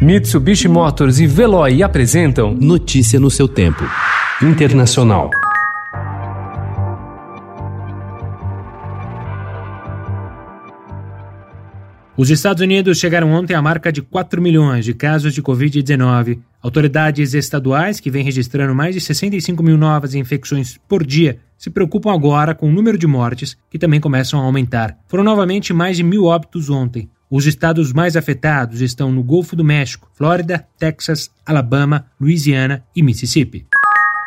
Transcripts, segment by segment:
Mitsubishi Motors e Veloy apresentam Notícia no seu tempo. Internacional. Os Estados Unidos chegaram ontem à marca de 4 milhões de casos de Covid-19. Autoridades estaduais, que vêm registrando mais de 65 mil novas infecções por dia, se preocupam agora com o número de mortes, que também começam a aumentar. Foram novamente mais de mil óbitos ontem. Os estados mais afetados estão no Golfo do México, Flórida, Texas, Alabama, Louisiana e Mississippi.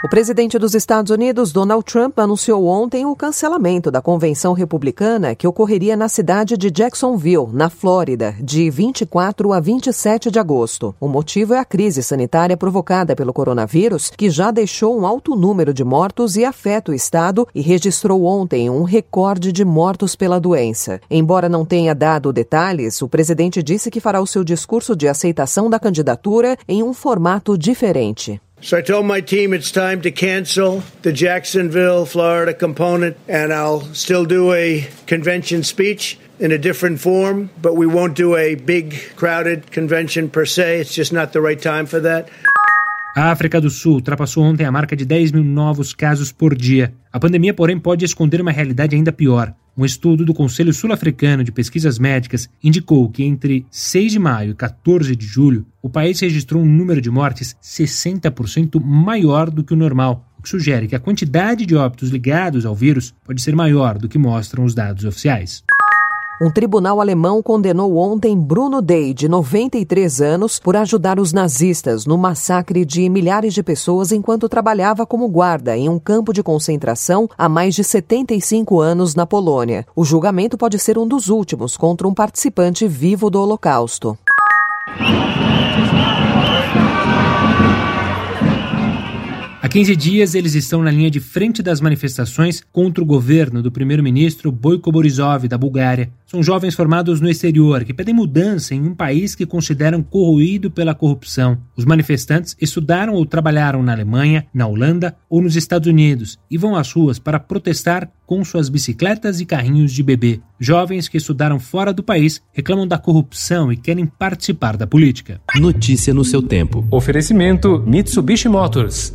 O presidente dos Estados Unidos, Donald Trump, anunciou ontem o cancelamento da convenção republicana que ocorreria na cidade de Jacksonville, na Flórida, de 24 a 27 de agosto. O motivo é a crise sanitária provocada pelo coronavírus, que já deixou um alto número de mortos e afeta o estado e registrou ontem um recorde de mortos pela doença. Embora não tenha dado detalhes, o presidente disse que fará o seu discurso de aceitação da candidatura em um formato diferente. So I told my team it's time to cancel the Jacksonville, Florida component, and I'll still do a convention speech in a different form, but we won't do a big, crowded convention per se. It's just not the right time for that. A África do Sul ultrapassou ontem a marca de 10 mil novos casos por dia. A pandemia, porém, pode esconder uma realidade ainda pior. Um estudo do Conselho Sul-Africano de Pesquisas Médicas indicou que entre 6 de maio e 14 de julho, o país registrou um número de mortes 60% maior do que o normal, o que sugere que a quantidade de óbitos ligados ao vírus pode ser maior do que mostram os dados oficiais. Um tribunal alemão condenou ontem Bruno Day, de 93 anos, por ajudar os nazistas no massacre de milhares de pessoas enquanto trabalhava como guarda em um campo de concentração há mais de 75 anos na Polônia. O julgamento pode ser um dos últimos contra um participante vivo do Holocausto. 15 dias, eles estão na linha de frente das manifestações contra o governo do primeiro-ministro Boiko Borisov, da Bulgária. São jovens formados no exterior que pedem mudança em um país que consideram corroído pela corrupção. Os manifestantes estudaram ou trabalharam na Alemanha, na Holanda ou nos Estados Unidos e vão às ruas para protestar com suas bicicletas e carrinhos de bebê. Jovens que estudaram fora do país reclamam da corrupção e querem participar da política. Notícia no seu tempo. Oferecimento Mitsubishi Motors.